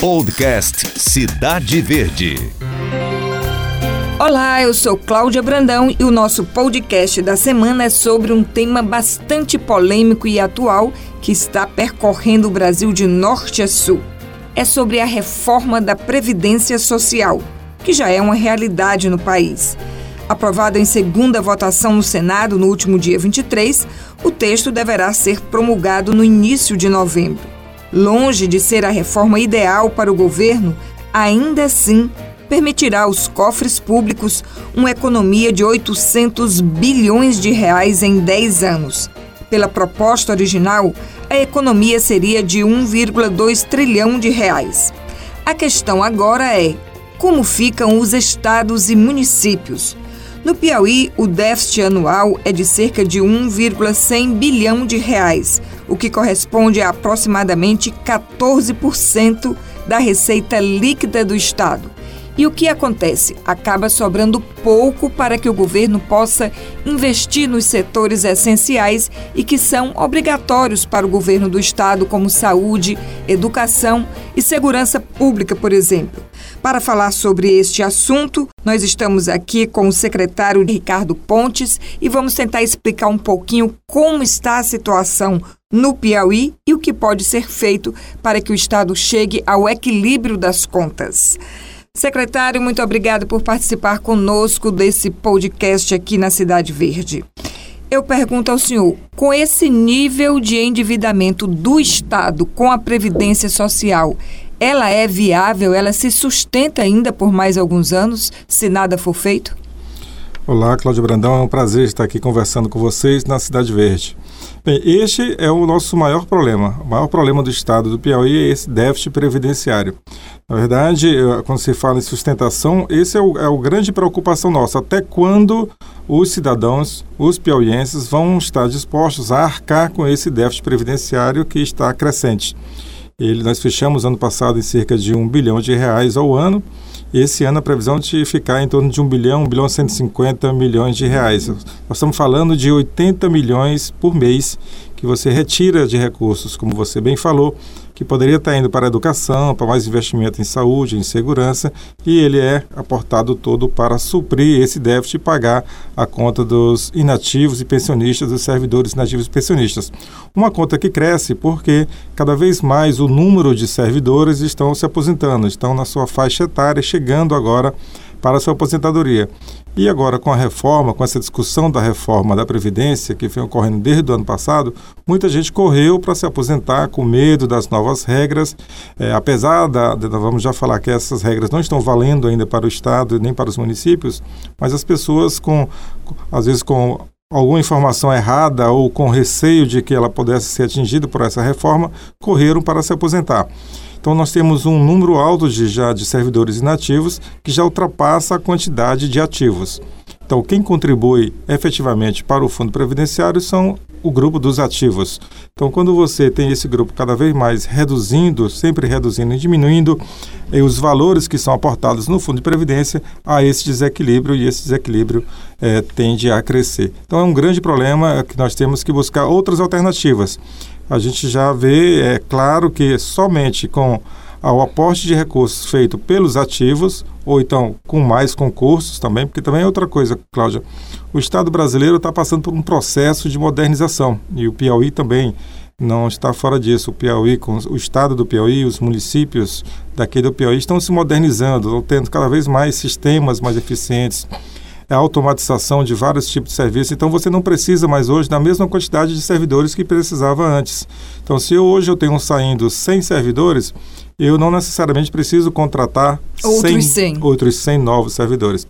Podcast Cidade Verde. Olá, eu sou Cláudia Brandão e o nosso podcast da semana é sobre um tema bastante polêmico e atual que está percorrendo o Brasil de norte a sul. É sobre a reforma da Previdência Social, que já é uma realidade no país. Aprovado em segunda votação no Senado no último dia 23, o texto deverá ser promulgado no início de novembro. Longe de ser a reforma ideal para o governo, ainda assim permitirá aos cofres públicos uma economia de 800 bilhões de reais em 10 anos. Pela proposta original, a economia seria de 1,2 trilhão de reais. A questão agora é como ficam os estados e municípios. No Piauí, o déficit anual é de cerca de 1,100 bilhão de reais, o que corresponde a aproximadamente 14% da receita líquida do estado. E o que acontece? Acaba sobrando pouco para que o governo possa investir nos setores essenciais e que são obrigatórios para o governo do estado, como saúde, educação e segurança pública, por exemplo. Para falar sobre este assunto, nós estamos aqui com o secretário Ricardo Pontes e vamos tentar explicar um pouquinho como está a situação no Piauí e o que pode ser feito para que o Estado chegue ao equilíbrio das contas. Secretário, muito obrigado por participar conosco desse podcast aqui na Cidade Verde. Eu pergunto ao senhor, com esse nível de endividamento do Estado com a Previdência Social, ela é viável? Ela se sustenta ainda por mais alguns anos, se nada for feito? Olá, Cláudio Brandão. É um prazer estar aqui conversando com vocês na Cidade Verde. Bem, este é o nosso maior problema. O maior problema do Estado do Piauí é esse déficit previdenciário. Na verdade, quando se fala em sustentação, esse é o, é o grande preocupação nossa. Até quando os cidadãos, os piauienses, vão estar dispostos a arcar com esse déficit previdenciário que está crescente? Ele, nós fechamos ano passado em cerca de um bilhão de reais ao ano. Esse ano a previsão de ficar em torno de 1 bilhão, 1 bilhão 150 milhões de reais. Nós estamos falando de 80 milhões por mês que você retira de recursos, como você bem falou, que poderia estar indo para a educação, para mais investimento em saúde, em segurança, e ele é aportado todo para suprir esse déficit e pagar a conta dos inativos e pensionistas, dos servidores inativos e pensionistas. Uma conta que cresce porque cada vez mais o número de servidores estão se aposentando, estão na sua faixa etária, chegando agora para a sua aposentadoria. E agora, com a reforma, com essa discussão da reforma da Previdência, que vem ocorrendo desde o ano passado, muita gente correu para se aposentar com medo das novas regras. É, apesar da, de, vamos já falar que essas regras não estão valendo ainda para o Estado nem para os municípios, mas as pessoas, com, às vezes, com alguma informação errada ou com receio de que ela pudesse ser atingida por essa reforma, correram para se aposentar. Então nós temos um número alto de já de servidores inativos que já ultrapassa a quantidade de ativos. Então quem contribui efetivamente para o fundo previdenciário são o grupo dos ativos. Então, quando você tem esse grupo cada vez mais reduzindo, sempre reduzindo e diminuindo os valores que são aportados no fundo de previdência, há esse desequilíbrio e esse desequilíbrio é, tende a crescer. Então, é um grande problema que nós temos que buscar outras alternativas a gente já vê, é claro que somente com o aporte de recursos feito pelos ativos, ou então com mais concursos também, porque também é outra coisa, Cláudia. O Estado brasileiro está passando por um processo de modernização e o Piauí também não está fora disso. O Piauí, o Estado do Piauí, os municípios daqui do Piauí estão se modernizando, estão tendo cada vez mais sistemas mais eficientes a automatização de vários tipos de serviços. Então você não precisa mais hoje da mesma quantidade de servidores que precisava antes. Então se hoje eu tenho saindo 100 servidores, eu não necessariamente preciso contratar outros 100, 100. outros 100 novos servidores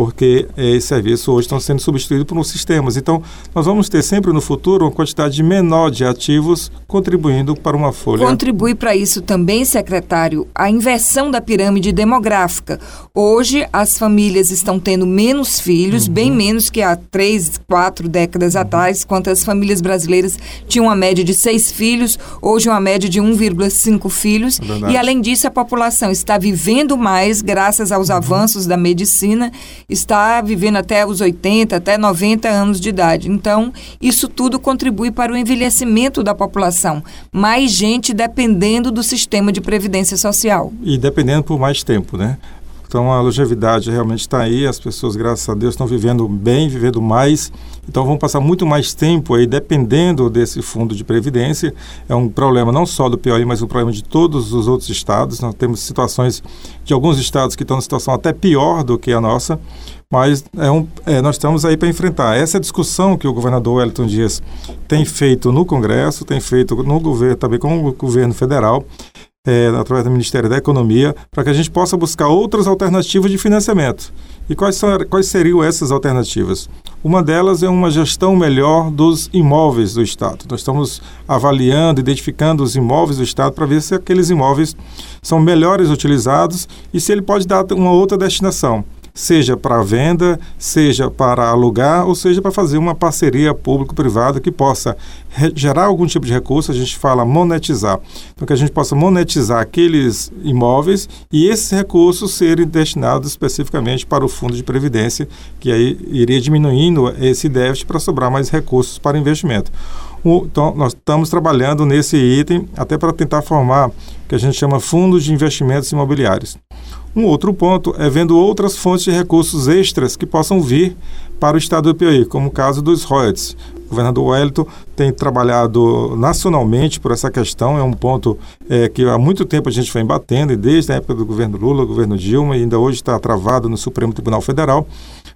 porque esses serviços hoje estão sendo substituídos por uns sistemas. Então, nós vamos ter sempre no futuro uma quantidade menor de ativos contribuindo para uma folha. Contribui para isso também, secretário, a inversão da pirâmide demográfica. Hoje, as famílias estão tendo menos filhos, uhum. bem menos que há três, quatro décadas uhum. atrás, quando as famílias brasileiras tinham uma média de seis filhos, hoje uma média de 1,5 filhos. É e, além disso, a população está vivendo mais graças aos uhum. avanços da medicina está vivendo até os 80, até 90 anos de idade. Então, isso tudo contribui para o envelhecimento da população. Mais gente dependendo do sistema de previdência social. E dependendo por mais tempo, né? Então a longevidade realmente está aí, as pessoas, graças a Deus, estão vivendo bem, vivendo mais. Então vão passar muito mais tempo aí dependendo desse fundo de previdência. É um problema não só do Piauí, mas um problema de todos os outros estados. Nós temos situações de alguns estados que estão em situação até pior do que a nossa. Mas é um, é, nós estamos aí para enfrentar. Essa é discussão que o governador Wellington Dias tem feito no Congresso, tem feito no governo, também com o governo federal, é, através do Ministério da Economia, para que a gente possa buscar outras alternativas de financiamento. E quais, são, quais seriam essas alternativas? Uma delas é uma gestão melhor dos imóveis do Estado. Nós estamos avaliando, identificando os imóveis do Estado para ver se aqueles imóveis são melhores utilizados e se ele pode dar uma outra destinação seja para venda, seja para alugar, ou seja para fazer uma parceria público-privada que possa gerar algum tipo de recurso, a gente fala monetizar. Então, que a gente possa monetizar aqueles imóveis e esses recursos serem destinados especificamente para o fundo de previdência, que aí iria diminuindo esse déficit para sobrar mais recursos para investimento. Então, nós estamos trabalhando nesse item até para tentar formar o que a gente chama fundos de investimentos imobiliários. Um outro ponto é vendo outras fontes de recursos extras que possam vir para o estado do Piauí, como o caso dos royalties. O governador Wellington tem trabalhado nacionalmente por essa questão, é um ponto é, que há muito tempo a gente vem batendo, e desde a época do governo Lula, governo Dilma, e ainda hoje está travado no Supremo Tribunal Federal.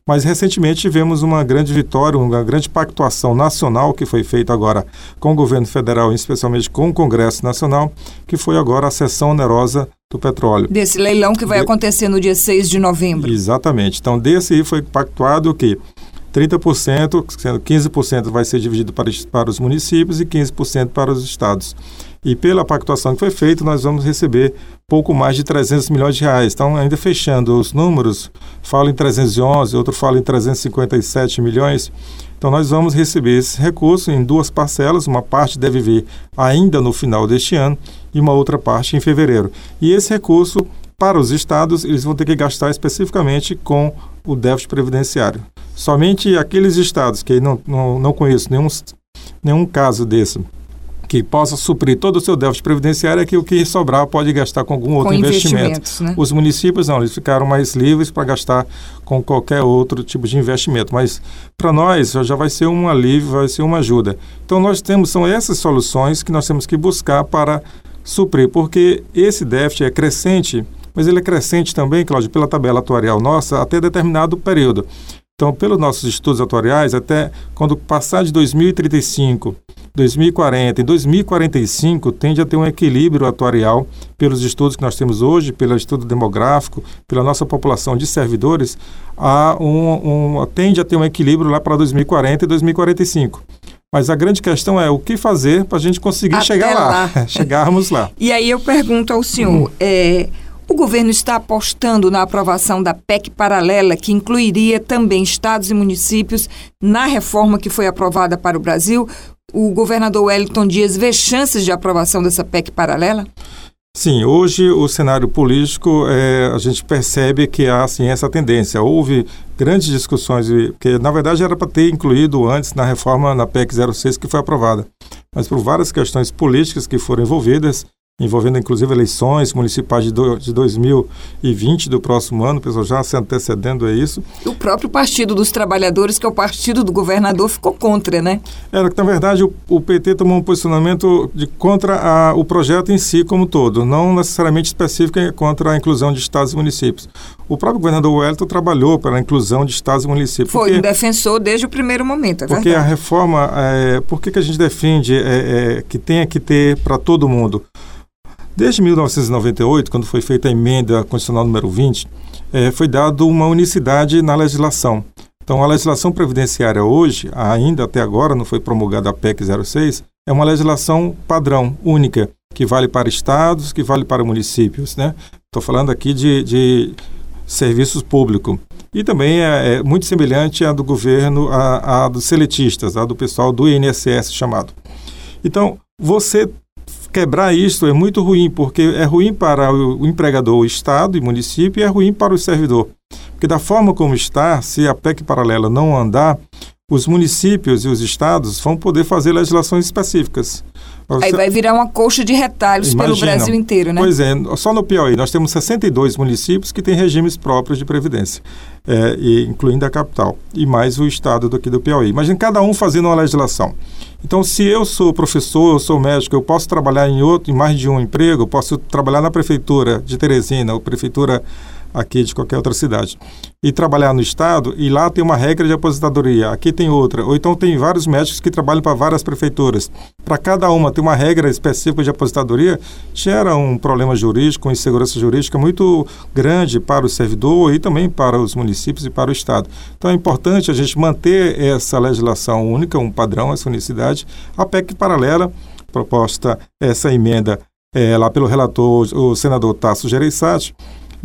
Mas recentemente tivemos uma grande vitória, uma grande pactuação nacional que foi feita agora com o governo federal, especialmente com o Congresso Nacional, que foi agora a sessão onerosa do petróleo. Desse leilão que vai de... acontecer no dia 6 de novembro. Exatamente. Então, desse aí foi pactuado o quê? 30%, sendo 15% vai ser dividido para, para os municípios e 15% para os estados. E pela pactuação que foi feita, nós vamos receber pouco mais de 300 milhões de reais. Então, ainda fechando os números, falo em 311, outro fala em 357 milhões. Então, nós vamos receber esse recurso em duas parcelas. Uma parte deve vir ainda no final deste ano e uma outra parte em fevereiro. E esse recurso, para os estados, eles vão ter que gastar especificamente com o déficit previdenciário. Somente aqueles estados que não, não, não conheço nenhum, nenhum caso desse que possa suprir todo o seu déficit previdenciário é que o que sobrar pode gastar com algum outro com investimento. Né? Os municípios não, eles ficaram mais livres para gastar com qualquer outro tipo de investimento. Mas para nós já vai ser um alívio, vai ser uma ajuda. Então nós temos são essas soluções que nós temos que buscar para suprir, porque esse déficit é crescente, mas ele é crescente também, Cláudio, pela tabela atuarial nossa até determinado período. Então, pelos nossos estudos atuariais, até quando passar de 2035 2040 e 2045 tende a ter um equilíbrio atuarial pelos estudos que nós temos hoje, pelo estudo demográfico, pela nossa população de servidores, a um, um, tende a ter um equilíbrio lá para 2040 e 2045. Mas a grande questão é o que fazer para a gente conseguir Até chegar lá, lá. chegarmos lá. E aí eu pergunto ao senhor, hum. é, o governo está apostando na aprovação da PEC paralela, que incluiria também estados e municípios na reforma que foi aprovada para o Brasil o governador Wellington Dias vê chances de aprovação dessa PEC paralela? Sim, hoje o cenário político, é, a gente percebe que há assim, essa tendência. Houve grandes discussões, que na verdade era para ter incluído antes na reforma na PEC 06 que foi aprovada. Mas por várias questões políticas que foram envolvidas, envolvendo inclusive eleições municipais de, do, de 2020 do próximo ano, o pessoal já se antecedendo a isso. O próprio Partido dos Trabalhadores, que é o partido do governador, ficou contra, né? Era que, na verdade, o, o PT tomou um posicionamento de contra a, o projeto em si como todo, não necessariamente específico contra a inclusão de estados e municípios. O próprio governador Wellington trabalhou para a inclusão de estados e municípios. Foi porque, um defensor desde o primeiro momento, é Porque verdade. a reforma, é, por que, que a gente defende é, é, que tenha que ter para todo mundo? Desde 1998, quando foi feita a emenda constitucional número 20, é, foi dado uma unicidade na legislação. Então, a legislação previdenciária hoje, ainda até agora, não foi promulgada a PEC 06, é uma legislação padrão, única, que vale para estados, que vale para municípios. Né? Estou falando aqui de, de serviços públicos. E também é, é, muito semelhante à do governo, à, à dos seletistas, à do pessoal do INSS chamado. Então, você quebrar isso é muito ruim, porque é ruim para o empregador, o Estado e município, e é ruim para o servidor. Porque da forma como está, se a PEC paralela não andar, os municípios e os estados vão poder fazer legislações específicas. Aí vai virar uma coxa de retalhos Imagina. pelo Brasil inteiro, né? Pois é, só no Piauí nós temos 62 municípios que têm regimes próprios de previdência, é, e, incluindo a capital, e mais o estado daqui do Piauí. Imagina cada um fazendo uma legislação. Então, se eu sou professor, eu sou médico, eu posso trabalhar em outro, em mais de um emprego, eu posso trabalhar na prefeitura de Teresina, ou prefeitura aqui de qualquer outra cidade, e trabalhar no estado, e lá tem uma regra de aposentadoria, aqui tem outra, ou então tem vários médicos que trabalham para várias prefeituras. Para cada uma ter uma regra específica de aposentadoria, gera um problema jurídico, uma insegurança jurídica muito grande para o servidor e também para os municípios e para o estado. Então é importante a gente manter essa legislação única, um padrão, essa unicidade, a PEC paralela, proposta essa emenda é, lá pelo relator, o senador Tasso Gereissati,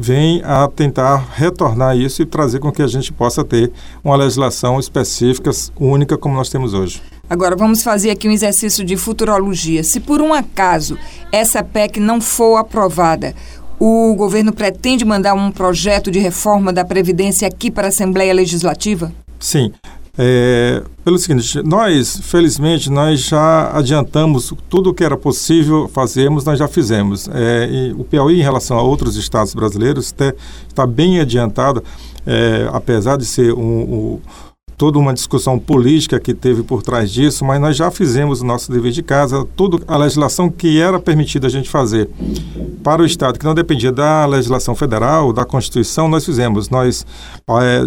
vem a tentar retornar isso e trazer com que a gente possa ter uma legislação específica, única, como nós temos hoje. Agora, vamos fazer aqui um exercício de futurologia. Se por um acaso essa PEC não for aprovada, o governo pretende mandar um projeto de reforma da Previdência aqui para a Assembleia Legislativa? Sim. É, pelo seguinte, nós, felizmente, nós já adiantamos tudo o que era possível fazermos, nós já fizemos. É, o Piauí, em relação a outros estados brasileiros, está bem adiantado, é, apesar de ser um, um toda uma discussão política que teve por trás disso, mas nós já fizemos o nosso dever de casa, toda a legislação que era permitida a gente fazer para o Estado, que não dependia da legislação federal, da Constituição, nós fizemos. Nós,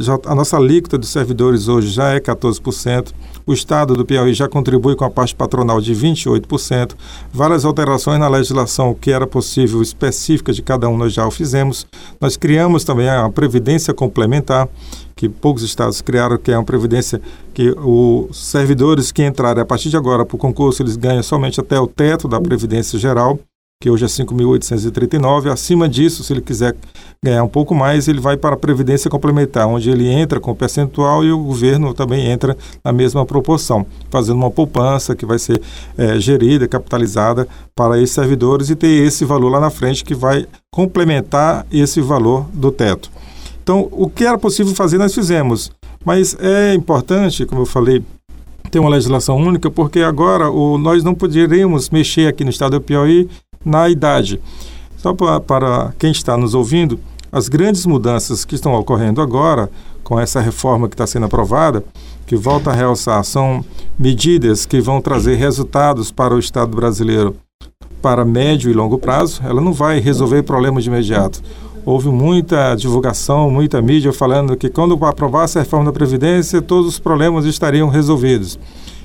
já, a nossa alíquota de servidores hoje já é 14%, o Estado do Piauí já contribui com a parte patronal de 28%, várias alterações na legislação que era possível, específica de cada um, nós já o fizemos. Nós criamos também a Previdência Complementar, que poucos estados criaram, que é uma previdência que os servidores que entrarem a partir de agora para o concurso, eles ganham somente até o teto da Previdência Geral, que hoje é 5.839. Acima disso, se ele quiser ganhar um pouco mais, ele vai para a Previdência Complementar, onde ele entra com percentual e o governo também entra na mesma proporção, fazendo uma poupança que vai ser é, gerida, capitalizada para esses servidores e ter esse valor lá na frente que vai complementar esse valor do teto. Então, o que era possível fazer, nós fizemos. Mas é importante, como eu falei, ter uma legislação única, porque agora o, nós não poderíamos mexer aqui no estado do Piauí na idade. Só para, para quem está nos ouvindo, as grandes mudanças que estão ocorrendo agora, com essa reforma que está sendo aprovada, que volta a realçar, são medidas que vão trazer resultados para o Estado brasileiro para médio e longo prazo. Ela não vai resolver problemas de imediato houve muita divulgação, muita mídia falando que quando aprovasse a reforma da Previdência, todos os problemas estariam resolvidos.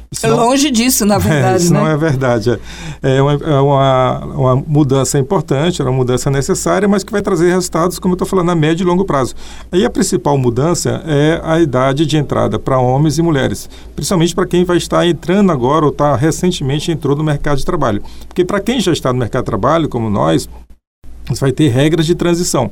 Isso é longe disso, na verdade. É, isso né? não é verdade. É, uma, é uma, uma, mudança importante, é uma mudança necessária, mas que vai trazer resultados, como eu estou falando, a médio e longo prazo. Aí a principal mudança é a idade de entrada para homens e mulheres, principalmente para quem vai estar entrando agora ou está recentemente entrou no mercado de trabalho. Porque para quem já está no mercado de trabalho, como nós, você vai ter regras de transição.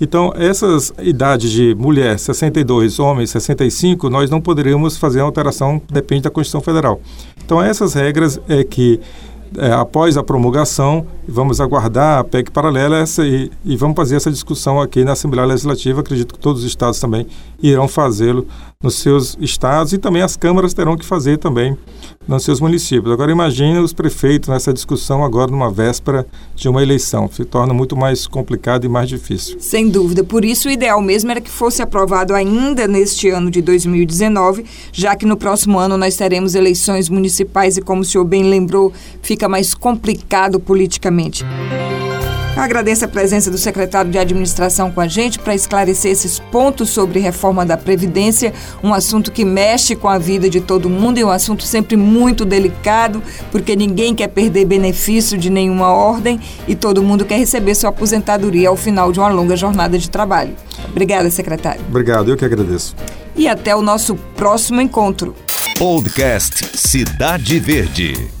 Então, essas idades de mulher 62, homem 65, nós não poderíamos fazer alteração, depende da Constituição Federal. Então, essas regras é que é, após a promulgação, vamos aguardar a PEC paralela essa, e, e, vamos fazer essa discussão aqui na Assembleia Legislativa. Acredito que todos os estados também irão fazê-lo nos seus estados e também as câmaras terão que fazer também nos seus municípios. Agora imagine os prefeitos nessa discussão agora numa véspera de uma eleição, se torna muito mais complicado e mais difícil. Sem dúvida, por isso o ideal mesmo era que fosse aprovado ainda neste ano de 2019, já que no próximo ano nós teremos eleições municipais e como o senhor bem lembrou, fica mais complicado politicamente. Agradeço a presença do secretário de Administração com a gente para esclarecer esses pontos sobre reforma da Previdência, um assunto que mexe com a vida de todo mundo e um assunto sempre muito delicado, porque ninguém quer perder benefício de nenhuma ordem e todo mundo quer receber sua aposentadoria ao final de uma longa jornada de trabalho. Obrigada, secretário. Obrigado, eu que agradeço. E até o nosso próximo encontro. Podcast Cidade Verde.